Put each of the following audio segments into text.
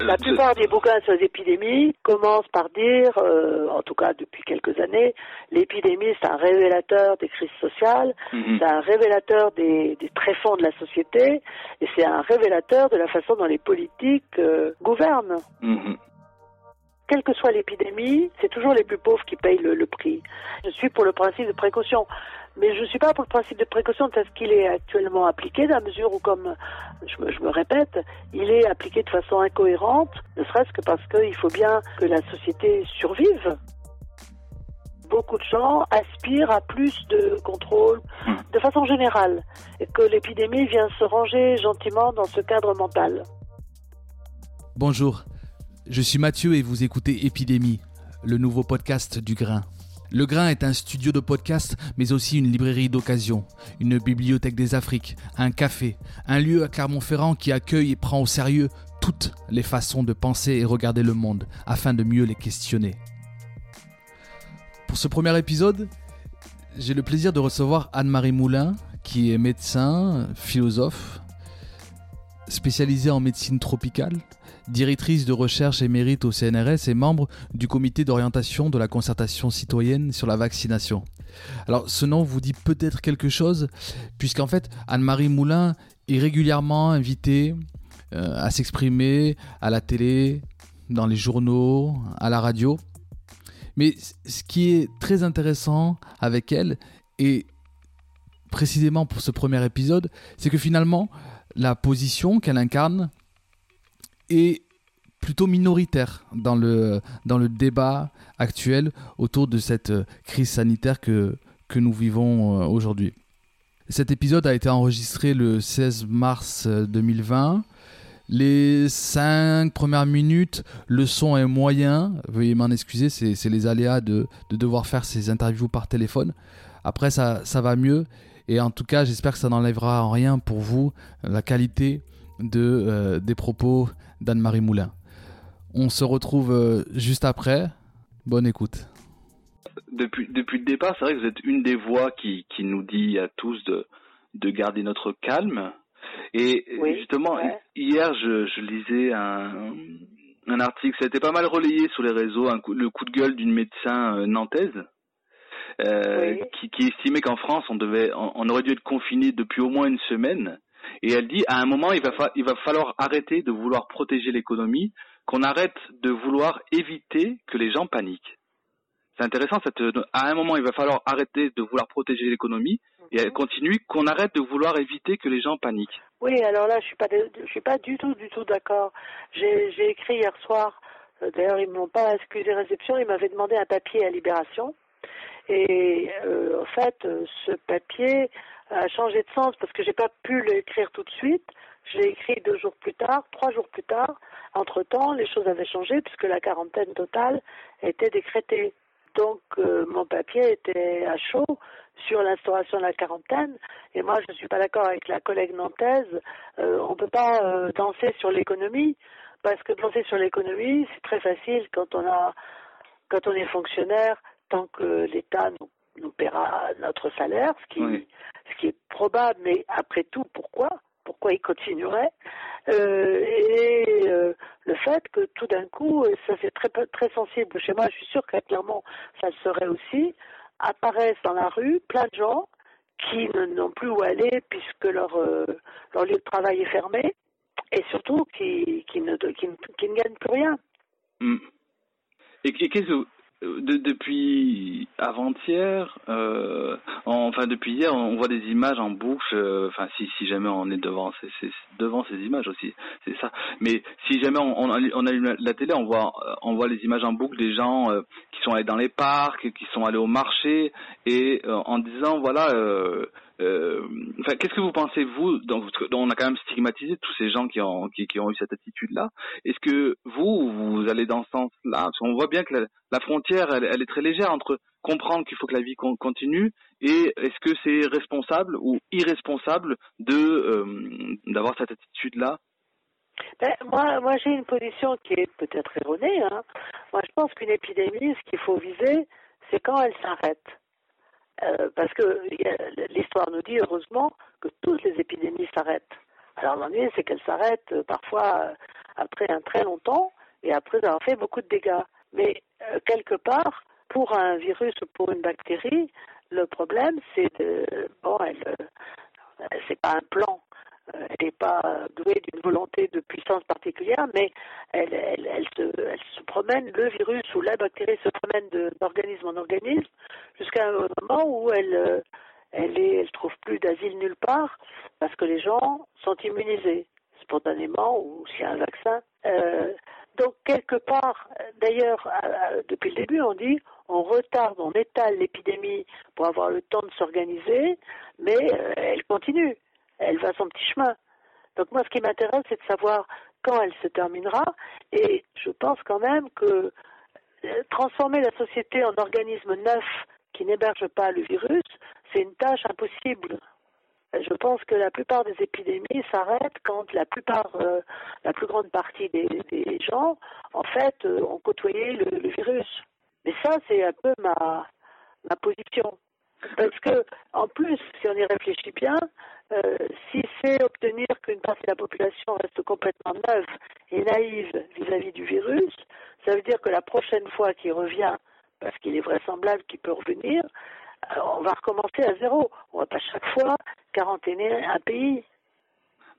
La plupart des bouquins sur les épidémies commencent par dire, euh, en tout cas depuis quelques années, l'épidémie c'est un révélateur des crises sociales, Mhm. c'est un révélateur des, des tréfonds de la société, et c'est un révélateur de la façon dont les politiques euh, gouvernent. Mhm. Quelle que soit l'épidémie, c'est toujours les plus pauvres qui payent le, le prix. Je suis pour le principe de précaution, mais je ne suis pas pour le principe de précaution parce qu'il est actuellement appliqué, dans la mesure où, comme je me, je me répète, il est appliqué de façon incohérente, ne serait-ce que parce qu'il faut bien que la société survive. Beaucoup de gens aspirent à plus de contrôle de façon générale, et que l'épidémie vient se ranger gentiment dans ce cadre mental. Bonjour, je suis Mathieu et vous écoutez Épidémie, le nouveau podcast du Grain. Le Grain est un studio de podcast, mais aussi une librairie d'occasion, une bibliothèque des Afriques, un café, un lieu à Clermont-Ferrand qui accueille et prend au sérieux toutes les façons de penser et regarder le monde, afin de mieux les questionner. Pour ce premier épisode, j'ai le plaisir de recevoir Anne-Marie Moulin, qui est médecin, philosophe, spécialisée en médecine tropicale, directrice de recherche émérite au CNRS et membre du comité d'orientation de la concertation citoyenne sur la vaccination. Alors ce nom vous dit peut-être quelque chose, puisqu'en fait Anne-Marie Moulin est régulièrement invitée euh, à s'exprimer à la télé, dans les journaux, à la radio. Mais ce qui est très intéressant avec elle, et précisément pour ce premier épisode, c'est que finalement, la position qu'elle incarne est plutôt minoritaire dans le, dans le débat actuel autour de cette euh, crise sanitaire que, que nous vivons euh, aujourd'hui. Cet épisode a été enregistré le 16 mars euh, 2020. Les cinq premières minutes, le son est moyen. Veuillez m'en excuser, c'est les aléas de, de devoir faire ces interviews par téléphone. Après, ça, ça va mieux. Et en tout cas, j'espère que ça n'enlèvera en rien pour vous la qualité de, euh, des propos d'Anne-Marie Moulin. On se retrouve euh, juste après. Bonne écoute. Depuis, depuis le départ, c'est vrai que vous êtes une des voix qui, qui nous dit à tous de, de garder notre calme. Et Oui, justement, ouais. hier, je, je lisais un, un article, ça a été pas mal relayé sur les réseaux, un coup- le coup de gueule d'une médecin euh, nantaise. euh, Oui. qui, qui estimait qu'en France on devait on, on aurait dû être confiné depuis au moins une semaine et elle dit à un moment il va fa- il va falloir arrêter de vouloir protéger l'économie qu'on arrête de vouloir éviter que les gens paniquent c'est intéressant cette à un moment il va falloir arrêter de vouloir protéger l'économie et elle continue qu'on arrête de vouloir éviter que les gens paniquent Oui, alors là, je suis pas, de- je suis pas du tout, du tout d'accord. J'ai écrit hier soir. euh, D'ailleurs, ils m'ont pas excusé réception. Ils m'avaient demandé un papier à Libération. Et euh, en fait, euh, ce papier a changé de sens parce que j'ai pas pu l'écrire tout de suite. Je l'ai écrit deux jours plus tard, trois jours plus tard. Entre temps, les choses avaient changé puisque la quarantaine totale était décrétée. Donc, euh, mon papier était à chaud sur l'instauration de la quarantaine. Et moi, je ne suis pas d'accord avec la collègue nantaise. Euh, on ne peut pas euh, danser sur l'économie, parce que danser sur l'économie, c'est très facile quand on a, quand on est fonctionnaire, tant que l'État nous, nous paiera notre salaire, ce qui, ce qui est probable. Mais après tout, pourquoi Pourquoi il continuerait Euh, Et euh, le fait que tout d'un coup, et ça c'est très très sensible chez moi. Je suis sûre qu'à Clermont, ça le serait aussi apparaissent dans la rue plein de gens qui n'ont plus où aller puisque leur, euh, leur lieu de travail est fermé et surtout qui, qui, ne, qui, ne, gagnent plus rien. Hmm. Et, qu'est-ce que de, depuis avant-hier, euh, enfin depuis hier, on voit des images en boucle. euh, Enfin, si, si jamais on est devant, ces- ces- devant ces images aussi, c'est ça. Mais si jamais on, on, on allume la télé, on voit, euh, on voit les images en boucle des gens euh, qui sont allés dans les parcs, qui sont allés au marché, et euh, en disant voilà. Euh, qu'est-ce que vous pensez vous que on a quand même stigmatisé tous ces gens qui ont eu cette attitude-là. Est-ce que vous vous allez dans ce sens-là? Parce qu'on voit bien que la, frontière, elle, est très légère entre comprendre qu'il faut que la vie con- continue et est-ce que c'est responsable ou irresponsable de euh, d'avoir cette attitude-là? Ben, moi, moi j'ai une position qui est peut-être erronée. Hein. Moi, je pense qu'une épidémie, ce qu'il faut viser, c'est quand elle s'arrête. Euh, parce que l'histoire nous dit, heureusement, que toutes les épidémies s'arrêtent. Alors l'ennui, c'est qu'elles s'arrêtent euh, parfois euh, après un très long temps et après avoir fait beaucoup de dégâts. Mais quelque part, pour un virus ou pour une bactérie, le problème, c'est de... Bon, elle, c'est pas un plan. Euh, Elle n'est pas douée d'une volonté de puissance particulière, mais elle, elle, elle, se, elle se promène, le virus ou la bactérie se promène d'organisme en organisme jusqu'à un moment où elle, euh, elle est, elle trouve plus d'asile nulle part parce que les gens sont immunisés spontanément ou s'il y a un vaccin. Euh, donc quelque part, d'ailleurs, depuis le début, on dit on retarde, on étale l'épidémie pour avoir le temps de s'organiser, mais elle continue, elle va son petit chemin. Donc moi, ce qui m'intéresse, c'est de savoir quand elle se terminera, et je pense quand même que euh, transformer la société en organisme neuf qui n'héberge pas le virus, c'est une tâche impossible. Je pense que la plupart des épidémies s'arrêtent quand la plupart, euh, la plus grande partie des, gens, en fait, euh, ont côtoyé le, virus. Mais ça, c'est un peu ma position. Parce que, en plus, si on y réfléchit bien, euh, si c'est obtenir qu'une partie de la population reste complètement neuve et naïve vis-à-vis du virus, ça veut dire que la prochaine fois qu'il revient, parce qu'il est vraisemblable qu'il peut revenir, euh, on va recommencer à zéro. On va pas chaque fois quarantainer un pays.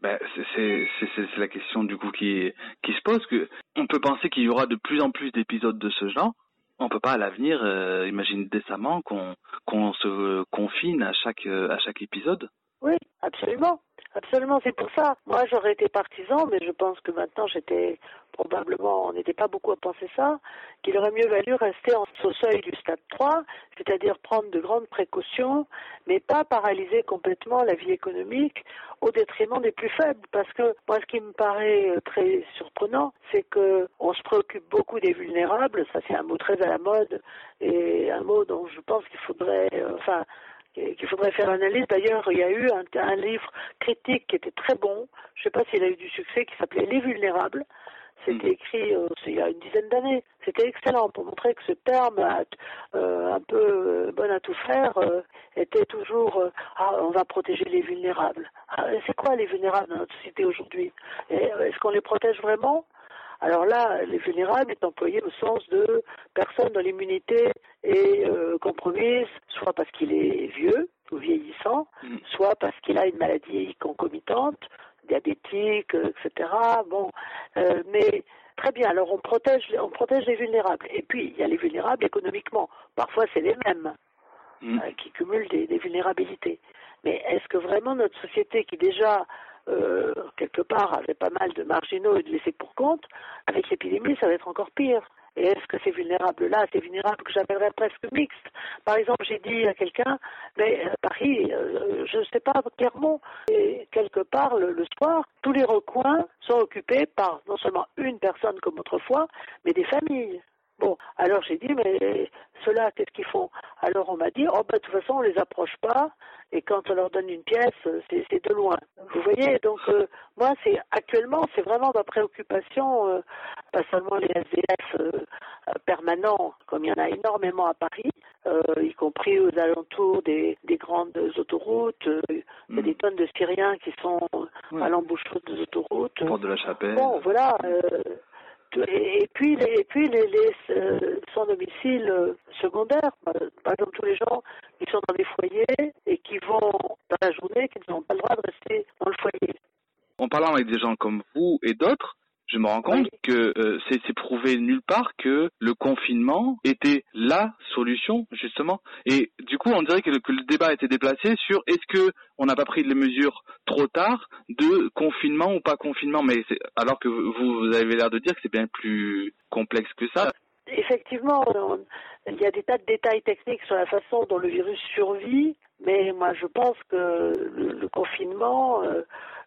Ben, c'est la question du coup qui, qui se pose. Que on peut penser qu'il y aura de plus en plus d'épisodes de ce genre. On peut pas à l'avenir euh, imaginer décemment qu'on qu'on se confine à chaque euh, à chaque épisode. Oui, absolument. Absolument, c'est pour ça. Moi, j'aurais été partisan, mais je pense que maintenant, j'étais probablement, on n'était pas beaucoup à penser ça, qu'il aurait mieux valu rester en, au seuil du stade 3, c'est-à-dire prendre de grandes précautions, mais pas paralyser complètement la vie économique au détriment des plus faibles. Parce que moi, ce qui me paraît euh, très surprenant, c'est que on se préoccupe beaucoup des vulnérables. Ça, c'est un mot très à la mode et un mot dont je pense qu'il faudrait, euh, enfin, qu'il faudrait faire l'analyse. D'ailleurs, il y a eu un, un livre critique qui était très bon, je ne sais pas s'il a eu du succès, qui s'appelait Les Vulnérables. C'était écrit euh, il y a une dizaine d'années. C'était excellent pour montrer que ce terme euh, un peu euh, bon à tout faire euh, était toujours ah on va protéger les vulnérables. Ah, c'est quoi les vulnérables dans notre société aujourd'hui? Est-ce qu'on les protège vraiment? Alors là, les vulnérables est employé au sens de personne dont l'immunité est euh, compromise, soit parce qu'il est vieux ou vieillissant, soit parce qu'il a une maladie concomitante, diabétique, euh, etc. Bon, euh, mais très bien. Alors on protège, on protège les vulnérables. Et puis il y a les vulnérables économiquement. Parfois c'est les mêmes euh, qui cumulent des, des vulnérabilités. Mais est-ce que vraiment notre société qui déjà euh, quelque part avait pas mal de marginaux et de laissés pour compte, avec l'épidémie, ça va être encore pire. Et est-ce que ces vulnérables-là, ces vulnérables que j'appellerais presque mixtes Par exemple, j'ai dit à quelqu'un, mais euh, Paris, euh, je ne sais pas, Clermont, et quelque part, le soir, tous les recoins sont occupés par non seulement une personne comme autrefois, mais des familles. Bon, alors j'ai dit, mais ceux-là, qu'est-ce qu'ils font? Alors on m'a dit, oh ben de toute façon, on les approche pas, et quand on leur donne une pièce, c'est de loin. Vous voyez, donc euh, moi, c'est actuellement, c'est vraiment ma préoccupation, euh, pas seulement les SDF euh, permanents, comme il y en a énormément à Paris, euh, y compris aux alentours des, des grandes autoroutes, il y a des tonnes de Syriens qui sont à l'embouchure des autoroutes. Porte de la Chapelle. Bon, voilà. Et, puis les, et puis les, les euh, sans domicile euh, secondaire, euh, par exemple tous les gens qui sont dans des foyers et qui vont dans la journée, qui n'ont pas le droit de rester dans le foyer. En parlant avec des gens comme vous et d'autres, je, me rends compte que euh, c'est prouvé nulle part que le confinement était la solution justement. Et du coup, on dirait que le, que le débat été déplacé sur est-ce que on n'a pas pris les mesures trop tard de confinement ou pas confinement. Mais alors que vous, vous avez l'air de dire que c'est bien plus complexe que ça. Effectivement, on- il y a des tas de détails techniques sur la façon dont le virus survit, mais moi je pense que le, le confinement, euh,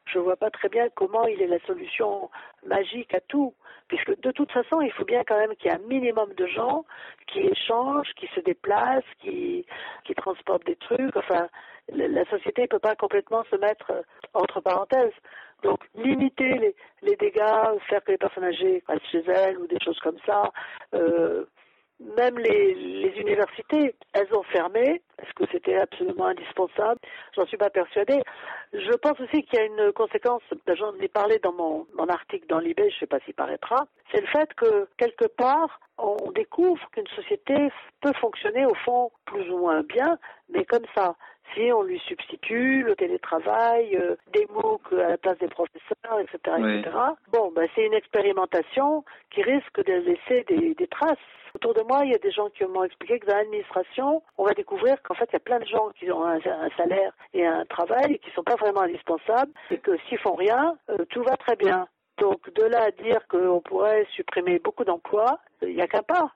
je vois pas très bien comment il est la solution magique à tout, puisque de toute façon, il faut bien quand même qu'il y ait un minimum de gens qui échangent, qui se déplacent, qui, qui transportent des trucs. Enfin, la société ne peut pas complètement se mettre euh, entre parenthèses. Donc, limiter les, les dégâts, faire que les personnes âgées restent chez elles ou des choses comme ça. Euh, même les, universités, elles ont fermé. Est-ce que c'était absolument indispensable J'en suis pas persuadée. Je pense aussi qu'il y a une conséquence, ben, j'en ai parlé dans mon, mon article dans l'IB, je ne sais pas s'il paraîtra, c'est le fait que quelque part, on découvre qu'une société peut fonctionner au fond plus ou moins bien, mais comme ça. Si on lui substitue le télétravail, euh, des MOOC à la place des professeurs, etc., Oui. etc. Bon, ben, c'est une expérimentation qui risque de laisser des, des traces. Autour de moi, il y a des gens qui m'ont expliqué que dans l'administration, on va découvrir qu'en fait, il y a plein de gens qui ont un, un salaire et un travail et qui sont pas vraiment indispensables et que s'ils font rien, euh, tout va très bien. Donc, de là à dire qu'on pourrait supprimer beaucoup d'emplois, euh, il n'y a qu'un pas.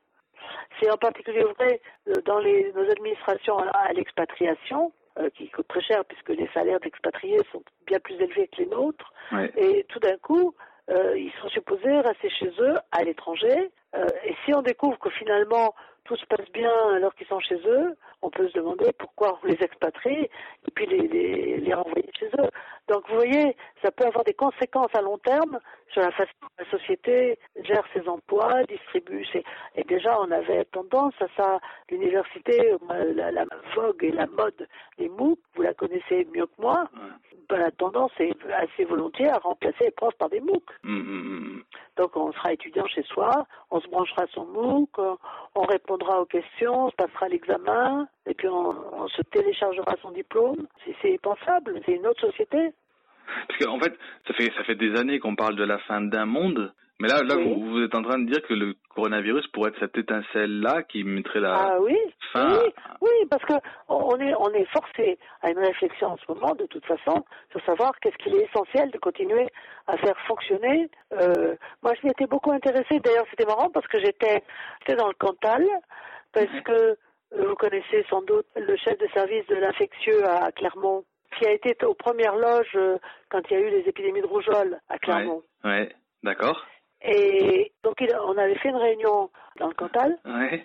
C'est en particulier vrai euh, dans les, nos administrations à, l'expatriation, euh, qui coûtent très cher puisque les salaires d'expatriés sont bien plus élevés que les nôtres. Et tout d'un coup, euh, ils sont supposés rester chez eux, à l'étranger. Euh, et si on découvre que finalement tout se passe bien alors qu'ils sont chez eux, on peut se demander pourquoi on les expatrie et puis les, les, les renvoyer chez eux. Donc vous voyez, ça peut avoir des conséquences à long terme sur la façon dont la société gère ses emplois, distribue ses... Déjà, on avait tendance à ça. L'université, la, la vogue et la mode des MOOC, vous la connaissez mieux que moi, ben, la tendance est assez volontiers à remplacer les profs par des MOOC. Hum, hum, hum. Donc on sera étudiant chez soi, on se branchera son MOOC, on- on répondra aux questions, on se passera l'examen, et puis on, on se téléchargera son diplôme. C'est- C'est pensable, c'est une autre société. Parce qu'en fait, ça fait ça fait des années qu'on parle de la fin d'un monde, mais là, là, Oui. vous, vous êtes en train de dire que le coronavirus pourrait être cette étincelle-là qui mettrait la Ah oui, fin. oui, oui, parce que on est on est forcé à une réflexion en ce moment, de toute façon, sur savoir qu'est-ce qu'il est essentiel de continuer à faire fonctionner. Euh, moi, je m'y étais beaucoup intéressée. D'ailleurs, c'était marrant parce que j'étais j'étais dans le Cantal, parce que euh, vous connaissez sans doute le chef de service de l'infectieux à Clermont, qui a été aux premières loges euh, quand il y a eu les épidémies de rougeole à Clermont. Ouais, ouais, d'accord. Et donc, il- on avait fait une réunion dans le Cantal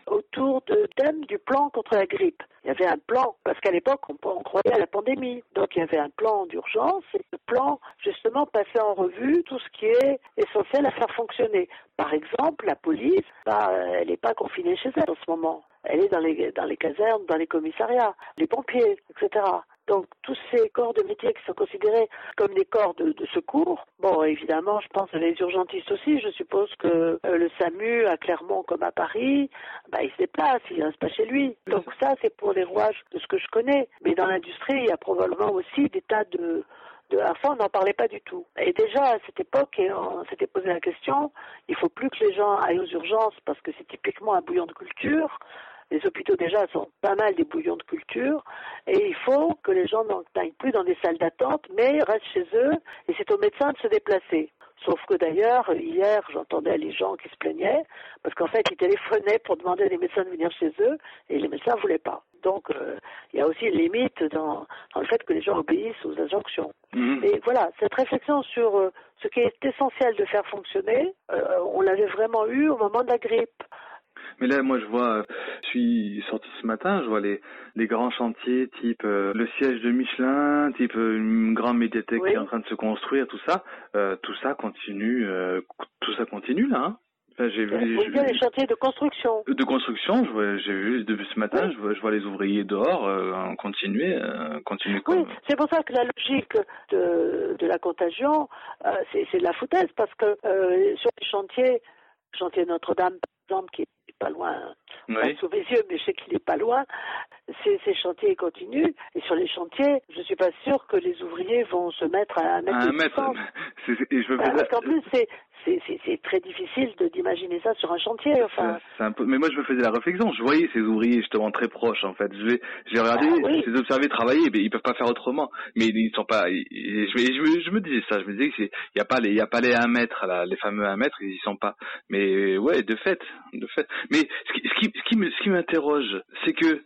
autour de thème du plan contre la grippe. Il y avait un plan, parce qu'à l'époque, on, on croyait à la pandémie. Donc, il y avait un plan d'urgence et ce plan, justement, passait en revue tout ce qui est essentiel à faire fonctionner. Par exemple, la police, bah, elle n'est pas confinée chez elle en ce moment. Elle est dans les, dans les casernes, dans les commissariats, les pompiers, etc. Donc tous ces corps de métier qui sont considérés comme des corps de, secours, bon évidemment je pense les urgentistes aussi, je suppose que euh, le SAMU à Clermont comme à Paris, bah, il se déplace, il reste pas chez lui. Donc ça c'est pour les rouages de ce que je connais. Mais dans l'industrie il y a probablement aussi des tas de, de à on n'en parlait pas du tout. Et déjà à cette époque, on s'était posé la question, il faut plus que les gens aillent aux urgences parce que c'est typiquement un bouillon de culture. Les hôpitaux déjà sont pas mal des bouillons de culture et il faut que les gens n'aillent plus dans des salles d'attente mais restent chez eux et c'est aux médecins de se déplacer. Sauf que d'ailleurs, hier, j'entendais les gens qui se plaignaient parce qu'en fait, ils téléphonaient pour demander à des médecins de venir chez eux et les médecins ne voulaient pas. Donc, euh, il y a aussi une limite dans, dans le fait que les gens obéissent aux injonctions. Mhm. Et voilà, cette réflexion sur euh, ce qui est essentiel de faire fonctionner, euh, on l'avait vraiment eu au moment de la grippe. Mais là, moi, je vois, euh, je suis sorti ce matin, je vois les, les grands chantiers type euh, le siège de Michelin, type euh, une grande médiathèque Oui. qui est en train de se construire, tout ça, euh, tout ça continue, euh, tout ça continue là. Hein enfin, j'ai vu, Vous vu- les chantiers de construction de construction, j'ai vu depuis ce matin, je, vois, je vois les ouvriers dehors euh, continuer, euh, continuer comme. Oui, c'est pour ça que la logique de, de la contagion, euh, c'est de la foutaise, parce que sur les chantiers, chantier Notre-Dame, par exemple, qui est pas loin, Oui. sous mes yeux, mais je sais qu'il est pas loin, ces, ces chantiers continuent, et sur les chantiers, je suis pas sûre que les ouvriers vont se mettre à un mètre À un mètre. et je veux Bah, Parce qu'en plus, c'est c'est très difficile de d'imaginer ça sur un chantier. Enfin, c'est un peu. Mais moi, je me faisais la réflexion. Je voyais ces ouvriers justement très proches. En fait, je vais, je vais regarder, Ah oui. ces observer travailler. Mais ils peuvent pas faire autrement. Mais ils sont pas. je, me- je, me, je me disais ça. Je me disais que c'est, il y a pas les, il y a pas les 1 mètre là, les fameux 1 mètre. Ils y sont pas. Mais ouais, de fait, de fait. Mais ce qui, ce qui, ce qui me, ce qui m'interroge, c'est que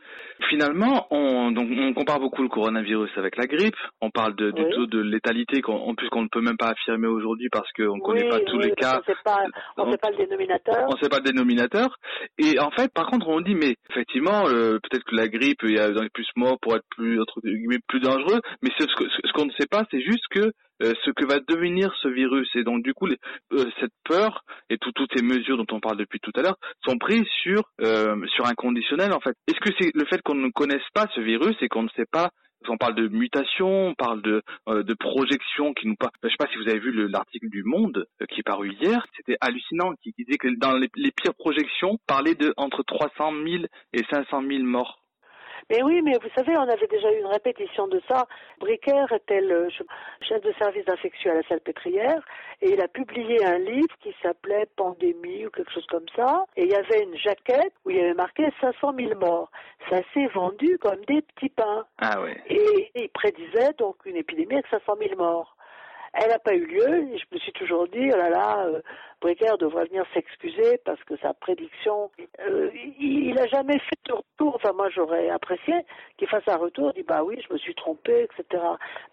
finalement, on, donc, on compare beaucoup le coronavirus avec la grippe. On parle de, du Oui. taux de létalité qu'on, en plus qu'on ne peut même pas affirmer aujourd'hui parce qu'on ne connaît pas tous les cas. on sait pas le dénominateur. On sait pas le dénominateur. Et en fait, par contre, on dit, mais effectivement, euh, peut-être que la grippe, il y a plus morts pour être plus, entre guillemets, plus dangereux. Mais ce, ce, ce qu'on ne sait pas, c'est juste que euh, ce que va devenir ce virus. Et donc, du coup, les- euh, cette peur et tout- toutes ces mesures dont on parle depuis tout à l'heure sont prises sur euh, sur un conditionnel, en fait. Est-ce que c'est le fait qu'on ne connaisse pas ce virus et qu'on ne sait pas on parle de mutation, on parle de, euh, de projection qui nous parle. Je sais pas si vous avez vu le- l'article du Monde euh, qui est paru hier. C'était hallucinant, qui, qui disait que dans les, les pires projections, parlait de entre 300 000 et 500 000 morts. Mais oui, mais vous savez, on avait déjà eu une répétition de ça. Bricker était le ch- chef de service d'infection à la salpêtrière et il a publié un livre qui s'appelait Pandémie ou quelque chose comme ça. Et il y avait une jaquette où il y avait marqué 500 000 morts. Ça s'est vendu comme des petits pains. Ah ouais. Et il prédisait donc une épidémie avec 500 000 morts. Elle n'a pas eu lieu et je me suis toujours dit, oh là là, euh, Bricker devrait venir s'excuser parce que sa prédiction, euh, il n'a jamais fait de retour. Enfin, moi, j'aurais apprécié qu'il fasse un retour, dit, bah oui, je me suis trompé, etc.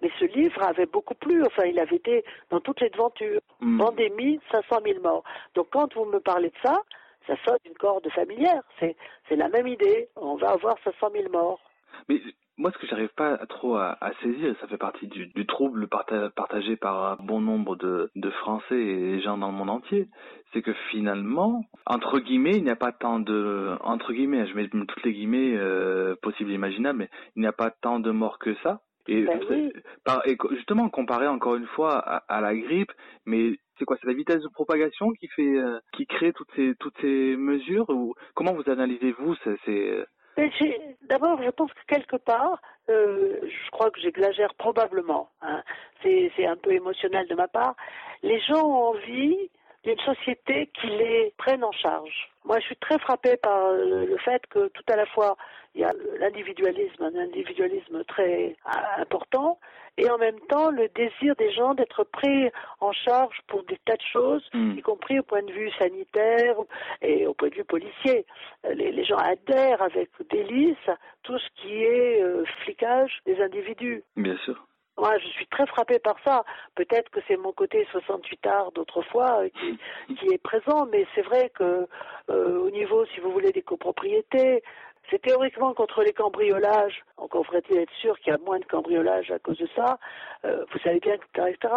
Mais ce livre avait beaucoup plu. Enfin, il avait été dans toutes les devantures. Hmm. Pandémie, 500 000 morts. Donc, quand vous me parlez de ça, ça sonne d'une corde familière. C'est, c'est la même idée. On va avoir 500 000 morts. Mais moi, ce que j'arrive pas à- trop à, à saisir, et ça fait partie du, du trouble parta- partagé par un bon nombre de, de Français et gens dans le monde entier, c'est que finalement, entre guillemets, il n'y a pas tant de, entre guillemets, je mets toutes les guillemets euh, possibles et imaginables, mais il n'y a pas tant de morts que ça. Et, Ben oui. par, et justement, comparé encore une fois à, à la grippe, mais c'est quoi C'est la vitesse de propagation qui fait, euh, qui crée toutes ces toutes ces mesures ou comment vous analysez-vous ces, ces j'ai- D'abord, je pense que quelque part, euh, je crois que j'exagère probablement, hein, c'est c'est un peu émotionnel de ma part, les gens ont envie d'une société qui les prenne en charge. Moi, je suis très frappée par le, le fait que tout à la fois, il y a l'individualisme, un individualisme très euh, important, et en même temps le désir des gens d'être pris en charge pour des tas de choses, Hmm. y compris au point de vue sanitaire et au point de vue policier. Euh, Les, les gens adhèrent avec délice à tout ce qui est euh, flicage des individus. Bien sûr. Moi, je suis très frappée par ça. Peut-être que c'est mon côté 68 art d'autrefois euh, qui, qui est présent, mais c'est vrai que euh, au niveau, si vous voulez, des copropriétés, c'est théoriquement contre les cambriolages. Encore faudrait-il être sûr qu'il y a moins de cambriolages à cause de ça. Euh, vous savez bien, etc., etc.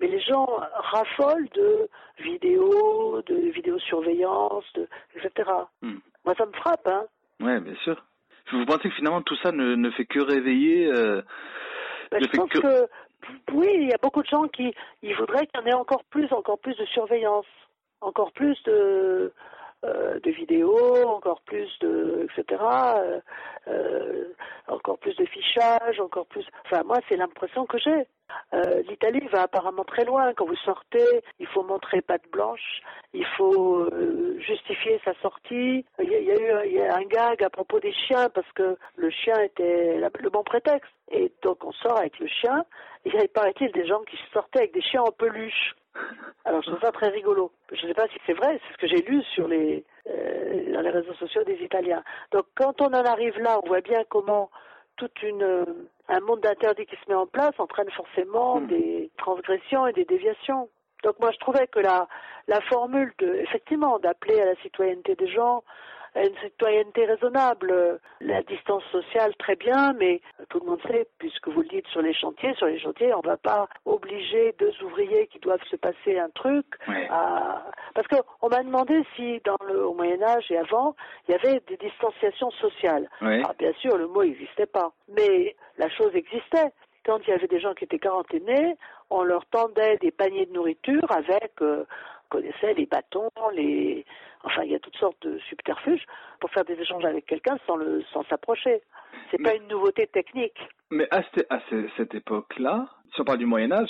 Mais les gens raffolent de vidéos, de vidéosurveillance, de, etc. Hmm. Moi, ça me frappe, hein. Ouais, bien sûr. Vous pensez que finalement tout ça ne, ne fait que réveiller euh, Ben, je pense que... oui, il y a beaucoup de gens qui ils voudraient qu'il y en ait encore plus, encore plus de surveillance, encore plus de euh, de vidéos, encore plus de etc. euh, euh, encore plus de fichage, encore plus. Enfin, moi, c'est l'impression que j'ai. Euh, L'Italie va apparemment très loin. Quand vous sortez, il faut montrer patte blanche, il faut euh, justifier sa sortie. Il y, a, y eu y un gag à propos des chiens parce que le chien était le bon prétexte. Et donc on sort avec le chien. Il paraît-il des gens qui sortaient avec des chiens en peluche. Alors je trouve ça très rigolo. Je ne sais pas si c'est vrai, c'est ce que j'ai lu sur les euh, dans les réseaux sociaux des Italiens. Donc quand on en arrive là, on voit bien comment toute une euh, un monde d'interdits qui se met en place entraîne forcément des transgressions et des déviations. Donc moi je trouvais que la la formule de effectivement d'appeler à la citoyenneté des gens une citoyenneté raisonnable, la distance sociale très bien, mais tout le monde sait, puisque vous le dites sur les chantiers, sur les chantiers, on ne va pas obliger deux ouvriers qui doivent se passer un truc à... Parce qu'on m'a demandé si dans le au Moyen Âge et avant, il y avait des distanciations sociales. Alors, bien sûr, le mot n'existait pas, mais la chose existait. Quand il y avait des gens qui étaient quarantainés, on leur tendait des paniers de nourriture avec, euh, on connaissait les bâtons, les, enfin il y a toutes sortes de subterfuges pour faire des échanges avec quelqu'un sans le, sans s'approcher. C'est pas une nouveauté technique. Mais à, cette- à ce- cette époque-là, si on parle du Moyen Âge,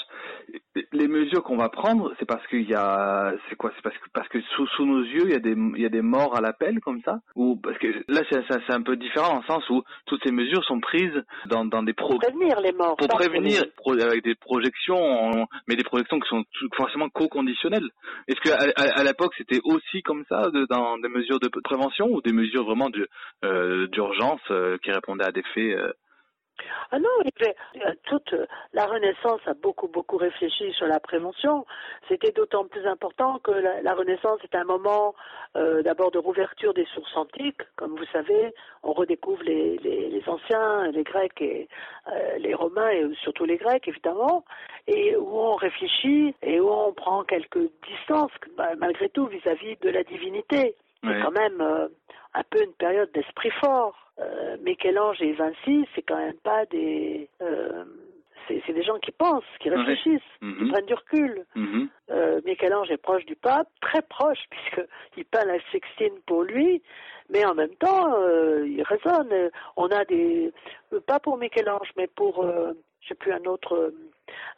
les mesures qu'on va prendre, c'est parce qu'il y a, c'est quoi, c'est parce que parce que sous, sous nos yeux, il y a des il y a des morts à l'appel comme ça, ou parce que là c'est c'est un peu différent en sens où toutes ces mesures sont prises dans dans des Pour prévenir les morts. pour prévenir pro- avec des projections, mais des projections qui sont tout- forcément co-conditionnelles. Est-ce que à, à- à l'époque c'était aussi comme ça de- dans des mesures de prévention ou des mesures vraiment de euh, d'urgence euh, qui répondaient à des faits euh, Ah non, euh, toute euh, la Renaissance a beaucoup beaucoup réfléchi sur la prévention. C'était d'autant plus important que la, la Renaissance est un moment euh, d'abord de rouverture des sources antiques. Comme vous savez, on redécouvre les, les, les anciens, les Grecs et euh, les Romains et surtout les Grecs évidemment, et où on réfléchit et où on prend quelques distances bah, malgré tout vis-à-vis de la divinité. C'est quand même euh, un peu une période d'esprit fort. Euh, Michel-Ange et Vinci, c'est quand même pas des... euh, c'est des gens qui pensent, qui Ouais. réfléchissent, qui Mhm. prennent du recul. Mhm. Euh, Michel-Ange est proche du pape, très proche, puisqu'il peint la Sixtine pour lui, mais en même temps, euh, il raisonne. On a des... Pas pour Michel-Ange, mais pour... Euh, je sais plus, un autre...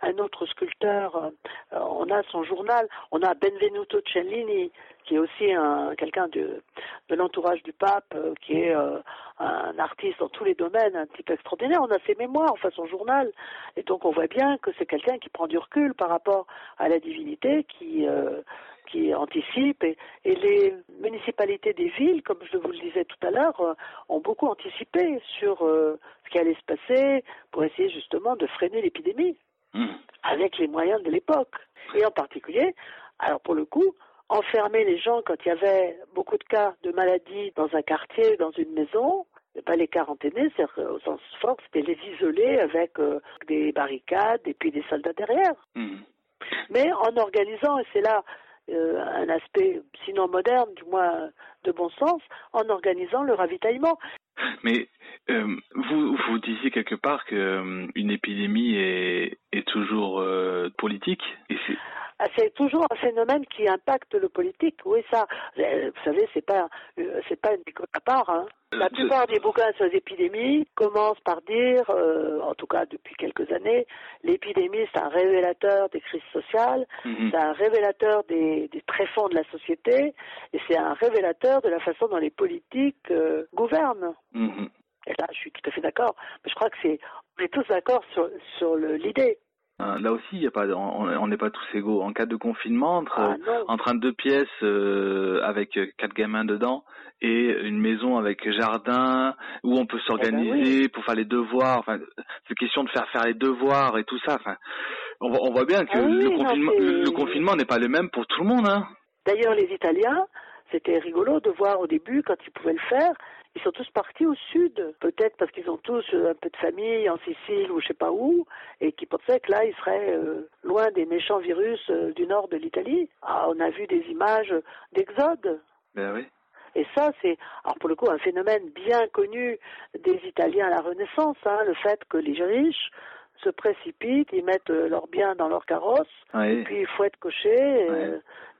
un autre sculpteur, euh, on a son journal, on a Benvenuto Cellini, qui est aussi un, quelqu'un de, l'entourage du pape, euh, qui est euh, un artiste dans tous les domaines, un type extraordinaire. On a ses mémoires, enfin son journal, et donc on voit bien que c'est quelqu'un qui prend du recul par rapport à la divinité, qui anticipe. Et, les municipalités des villes, comme je vous le disais tout à l'heure, ont beaucoup anticipé sur ce qui allait se passer pour essayer justement de freiner l'épidémie Mhm. avec les moyens de l'époque. Et en particulier, alors pour le coup, enfermer les gens quand il y avait beaucoup de cas de maladie dans un quartier, dans une maison, et pas les quarantainer, c'est au sens fort, c'était les isoler avec euh, des barricades et puis des soldats derrière. Mhm. Mais en organisant, et c'est là euh, un aspect sinon moderne, du moins de bon sens, en organisant le ravitaillement. Mais euh, vous vous disiez quelque part que euh, épidémie est toujours euh, politique c'est Ah, C'est toujours un phénomène qui impacte le politique. Oui, ça, euh, vous savez, c'est pas, euh, c'est pas une école à part. hein. La plupart des bouquins sur les épidémies commencent par dire, euh, en tout cas depuis quelques années, l'épidémie c'est un révélateur des crises sociales, Mhm. c'est un révélateur des, des tréfonds de la société, et c'est un révélateur de la façon dont les politiques euh, gouvernent. Mhm. Et là, je suis tout à fait d'accord. Mais je crois que c'est, on est tous d'accord sur, sur l'idée. Euh, Là aussi, il y a pas, on n'est pas tous égaux. En cas de confinement, entre Ah, non. entre un deux pièces euh, avec euh, quatre gamins dedans et une maison avec jardin où on peut s'organiser pour faire les devoirs. Enfin, c'est question de faire faire les devoirs et tout ça. Enfin, on, voit- on voit bien que Ah oui, le, non, confinement, c'est- le, le confinement n'est pas le même pour tout le monde. Hein. D'ailleurs, les Italiens, c'était rigolo de voir au début, quand ils pouvaient le faire, ils sont tous partis au sud. Peut-être parce qu'ils ont tous euh, un peu de famille en Sicile ou je sais pas où, et qui pensaient que là, ils seraient euh, loin des méchants virus euh, du nord de l'Italie. Ah, on a vu des images d'exode. Ben oui. Et ça, c'est, alors pour le coup, un phénomène bien connu des Italiens à la Renaissance, hein, le fait que les riches se précipitent, ils mettent leurs biens dans leur carrosse, Oui. puis il faut être coché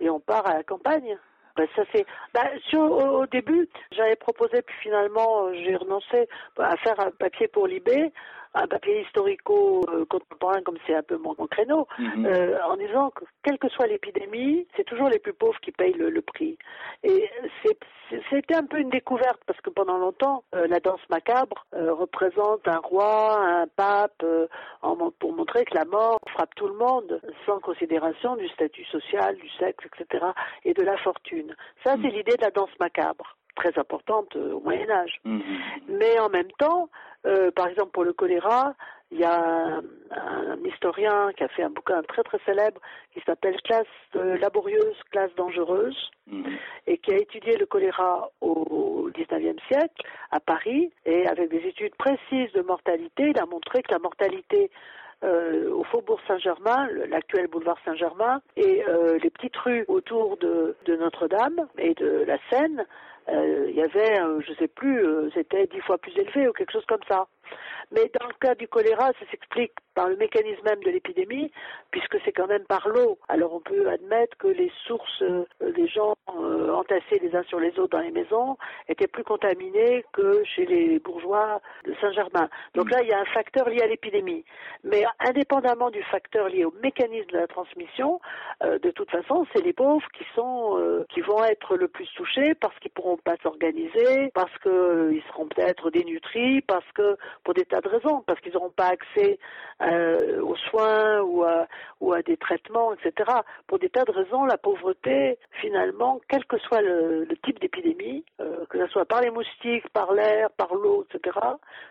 et on part à la campagne. Ben, ça c'est. Ben, sur, au, au début, j'avais proposé, puis finalement euh, j'ai renoncé à faire un papier pour l'IB, un papier historico-contemporain comme c'est un peu mon, mon créneau, Mhm. euh, en disant que quelle que soit l'épidémie, c'est toujours les plus pauvres qui payent le, le prix. Et c'était un peu une découverte parce que pendant longtemps, euh, la danse macabre euh, représente un roi, un pape, en pour montrer que la mort frappe tout le monde sans considération du statut social, du sexe, etc. et de la fortune. Ça, c'est l'idée de la danse macabre, très importante euh, au Moyen Âge. Mhm. Mais en même temps, euh, par exemple pour le choléra, il y a un, un historien qui a fait un bouquin très très célèbre qui s'appelle Classe euh, laborieuse, classe dangereuse, Mhm. et qui a étudié le choléra au XIXe siècle à Paris, et avec des études précises de mortalité, il a montré que la mortalité euh, au faubourg Saint-Germain, l'actuel boulevard Saint-Germain, et euh, les petites rues autour de, de Notre-Dame et de la Seine, il y avait, euh, je sais plus, euh, c'était dix fois plus élevé ou quelque chose comme ça. Mais dans le cas du choléra, ça s'explique par le mécanisme même de l'épidémie, puisque c'est quand même par l'eau. Alors on peut admettre que les sources euh, des gens euh, entassés les uns sur les autres dans les maisons étaient plus contaminés que chez les bourgeois de Saint-Germain. Donc là, il y a un facteur lié à l'épidémie. Mais indépendamment du facteur lié au mécanisme de la transmission, euh, de toute façon, c'est les pauvres qui sont qui vont être le plus touchés parce qu'ils pourront pas s'organiser, parce qu'ils seront peut-être dénutris, parce que pour des tas de raisons, parce qu'ils n'auront pas accès euh, aux soins ou à, ou à des traitements, etc. Pour des tas de raisons, la pauvreté, finalement, quel que soit le, le type d'épidémie, euh, que ce soit par les moustiques, par l'air, par l'eau, etc.,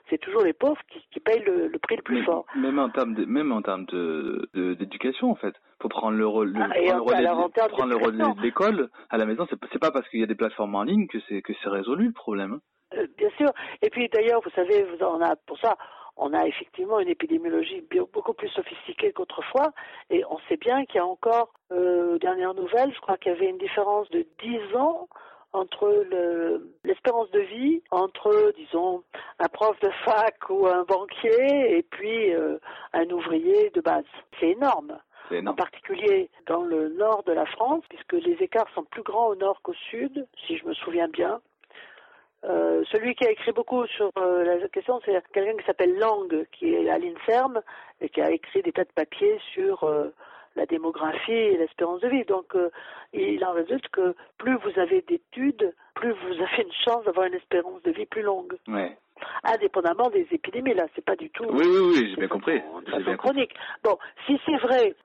c'est toujours les pauvres qui, qui payent le, le prix le plus Mais- fort. Même en termes de, même en termes de, de- d'éducation, en fait. Faut prendre le rôle, le, Ah, prendre le en de- l'école à la maison. C'est, c'est pas parce qu'il y a des plateformes en ligne que c'est, que c'est résolu le problème. Euh, bien sûr. Et puis d'ailleurs, vous savez, vous en a pour ça, on a effectivement une épidémiologie beaucoup plus sophistiquée qu'autrefois, et on sait bien qu'il y a encore, euh, dernière nouvelle, je crois qu'il y avait une différence de 10 ans entre le- l'espérance de vie entre, disons, un prof de fac ou un banquier et puis euh, un ouvrier de base. C'est énorme. C'est En particulier dans le nord de la France, puisque les écarts sont plus grands au nord qu'au sud, si je me souviens bien. Euh, celui qui a écrit beaucoup sur euh, la question, c'est quelqu'un qui s'appelle Lang, qui est à l'INSERM et qui a écrit des tas de papiers sur euh, la démographie et l'espérance de vie. Donc, il en résulte que plus vous avez d'études, plus vous avez une chance d'avoir une espérance de vie plus longue, Ouais. indépendamment des épidémies. Là, c'est pas du tout Oui, oui, oui, j'ai bien compris. bien compris. chronique. Bon, si c'est vrai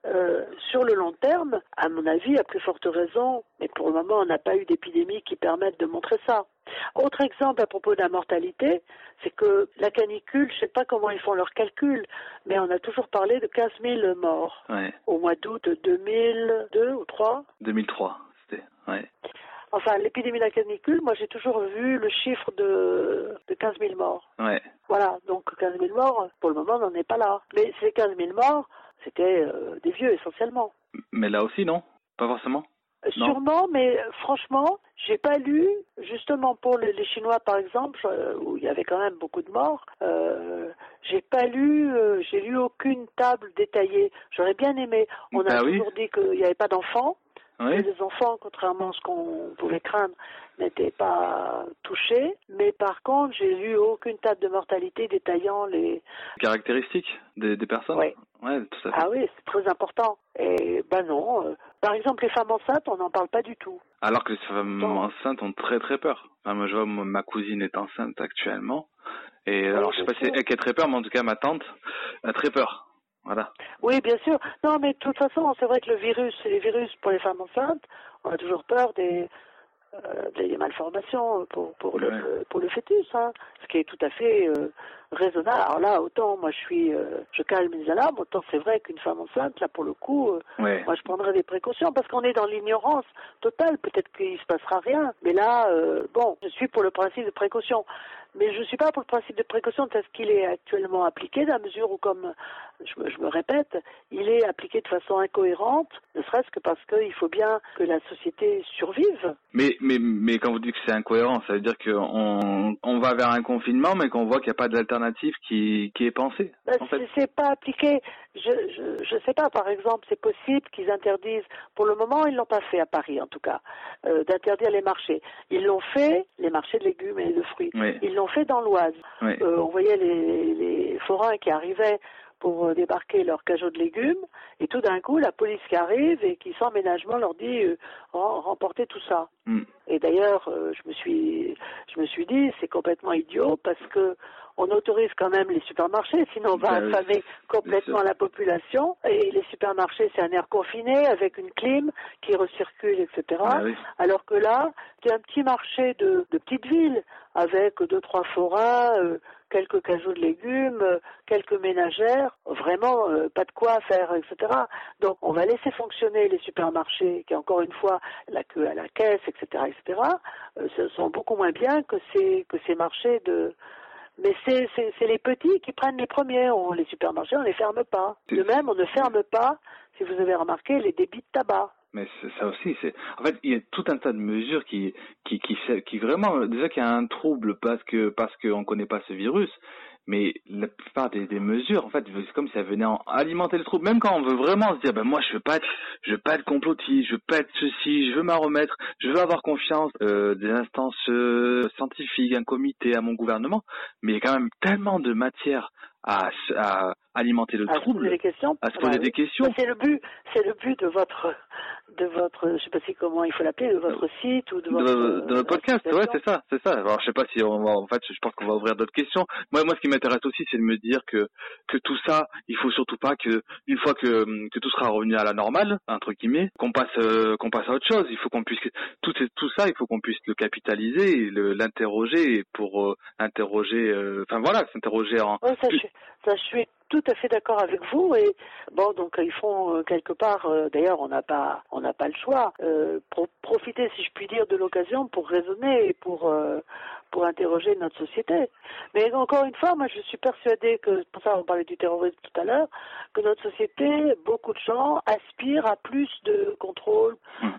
sur le long terme, à mon avis, à plus forte raison, mais pour le moment, on n'a pas eu d'épidémie qui permette de montrer ça. Autre exemple à propos de la mortalité, c'est que la canicule, je ne sais pas comment ils font leurs calculs, mais on a toujours parlé de 15 000 morts Ouais. au mois d'août 2002 ou 3. 2003, c'était. Ouais. Enfin, l'épidémie de la canicule, moi j'ai toujours vu le chiffre de, de 15 000 morts. Ouais. Voilà, donc 15 000 morts, pour le moment, on n'en est pas là. Mais ces 15 000 morts, c'était euh, des vieux essentiellement. Mais là aussi, non? Pas forcément? Non. Sûrement, mais euh, franchement, j'ai pas lu, justement pour les, Chinois par exemple, euh, où il y avait quand même beaucoup de morts, euh, j'ai pas lu, euh, j'ai lu aucune table détaillée. J'aurais bien aimé. On a oui. toujours dit qu'il n'y avait pas d'enfants. Oui. Les enfants, contrairement à ce qu'on pouvait craindre, n'étaient pas touchés. Mais par contre, j'ai lu aucune table de mortalité détaillant les. Caractéristiques des, des personnes Oui. Ouais, tout à fait. Ah oui, c'est très important. Et ben non. euh, par exemple, les femmes enceintes, on n'en parle pas du tout. Alors que les femmes enceintes ont très très peur. Enfin, moi, je vois, ma cousine est enceinte actuellement. Et alors, je sais pas si elle qui a très peur, mais en tout cas, ma tante a très peur. Voilà. Oui, bien sûr. Non, mais de toute façon, c'est vrai que le virus, les virus pour les femmes enceintes, on a toujours peur des, euh, des malformations pour, pour, le, Ouais. pour le fœtus, hein, ce qui est tout à fait euh, raisonnable. Alors là, autant moi je suis, euh, je calme les alarmes, autant c'est vrai qu'une femme enceinte, là pour le coup, Ouais. moi je prendrais des précautions parce qu'on est dans l'ignorance totale. Peut-être qu'il se passera rien, mais là, bon, je suis pour le principe de précaution. Mais je ne suis pas pour le principe de précaution tel qu'il est actuellement appliqué, dans la mesure où, comme je me, je me répète, il est appliqué de façon incohérente, ne serait-ce que parce qu'il faut bien que la société survive. Mais, mais, mais quand vous dites que c'est incohérent, ça veut dire qu'on on va vers un confinement, mais qu'on voit qu'il n'y a pas d'alternative qui, qui est pensée. Ben, en fait. c'est- pas appliqué. Je, je, je sais pas, par exemple, c'est possible qu'ils interdisent. Pour le moment, ils l'ont pas fait à Paris, en tout cas, euh, d'interdire les marchés. Ils l'ont fait, les marchés de légumes et de fruits. Oui. Ils l'ont fait dans l'Oise. Oui. Euh, on voyait les, les forains qui arrivaient pour euh, débarquer leurs cajots de légumes, et tout d'un coup, la police qui arrive et qui, sans ménagement, leur dit euh, Rem- remportez tout ça. Mm. Et d'ailleurs, euh, je me suis, je me suis dit, c'est complètement idiot parce que on autorise quand même les supermarchés, sinon on va oui, affamer complètement la population. Et les supermarchés, c'est un air confiné avec une clim qui recircule, etc. Oui. Alors que là, c'est un petit marché de, de petite ville avec deux trois forains, euh, quelques cajots de légumes, euh, quelques ménagères, vraiment euh, pas de quoi faire, etc. Donc on va laisser fonctionner les supermarchés, qui encore une fois la queue à la caisse, etc., etc. Ce sont beaucoup moins bien que ces que ces marchés de mais c'est c'est c'est les petits qui prennent les premiers. On, les supermarchés, on les ferme pas. De même, on ne ferme pas, si vous avez remarqué, les débits de tabac. Mais ça aussi, c'est en fait il y a tout un tas de mesures qui qui qui vraiment déjà qu'il y a un trouble parce que parce qu'on connaît pas ce virus, mais la plupart des, des mesures, en fait, c'est comme si ça venait en alimenter le trouble. Même quand on veut vraiment se dire, ben moi, je veux pas être, je veux pas être complotiste, je veux pas être ceci, je veux m'en remettre, je veux avoir confiance euh, des instances euh, scientifiques, un comité, à mon gouvernement, mais il y a quand même tellement de matière à, à alimenter le à trouble, se poser des questions. à se poser des questions. C'est le but, c'est le but de votre, de votre, je sais pas si comment il faut l'appeler, de votre site ou de de, votre. de notre podcast, ouais, c'est ça, c'est ça. Alors, je sais pas si on va, en fait, je pense qu'on va ouvrir d'autres questions. Moi, moi, ce qui m'intéresse aussi, c'est de me dire que que tout ça, il faut surtout pas que une fois que que tout sera revenu à la normale, entre guillemets, qu'on passe euh, qu'on passe à autre chose. Il faut qu'on puisse tout tout ça, il faut qu'on puisse le capitaliser, l'interroger pour euh, interroger, euh, enfin voilà, s'interroger en. Ouais, ça, je, suis- ça, je suis tout à fait d'accord avec vous. Et bon, donc ils font euh, quelque part. euh, D'ailleurs, on n'a pas, on n'a pas le choix. euh, pro- profiter, si je puis dire, de l'occasion pour raisonner et pour pour interroger notre société. Mais encore une fois, moi, je suis persuadée que, pour ça, on parlait du terrorisme tout à l'heure, que notre société, beaucoup de gens aspirent à plus de contrôle,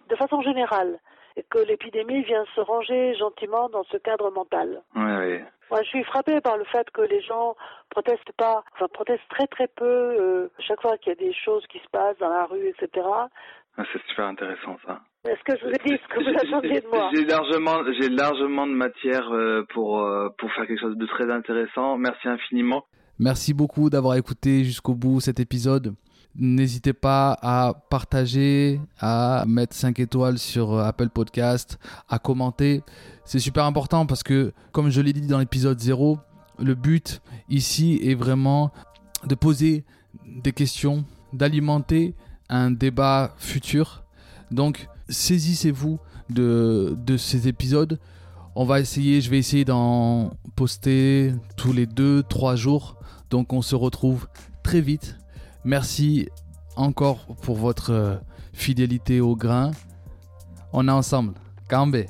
de façon générale, que l'épidémie vient se ranger gentiment dans ce cadre mental. Ouais, ouais. Moi, je suis frappée par le fait que les gens protestent pas, enfin protestent très très peu euh, chaque fois qu'il y a des choses qui se passent dans la rue, etc. Ah, C'est super intéressant ça. Est-ce que je vous ai dit ce que vous attendiez de moi? J'ai largement, j'ai largement de matière euh, pour euh, pour faire quelque chose de très intéressant. Merci infiniment. Merci beaucoup d'avoir écouté jusqu'au bout cet épisode. N'hésitez pas à partager, à mettre 5 étoiles sur euh, Apple Podcast, à commenter. C'est super important parce que, comme je l'ai dit dans l'épisode 0, le but ici est vraiment de poser des questions, d'alimenter un débat futur. Donc, saisissez-vous de, de ces épisodes. On va essayer, je vais essayer d'en poster tous les 2-3 jours. Donc on se retrouve très vite. Merci encore pour votre euh, fidélité au grain. On est ensemble. Cambe.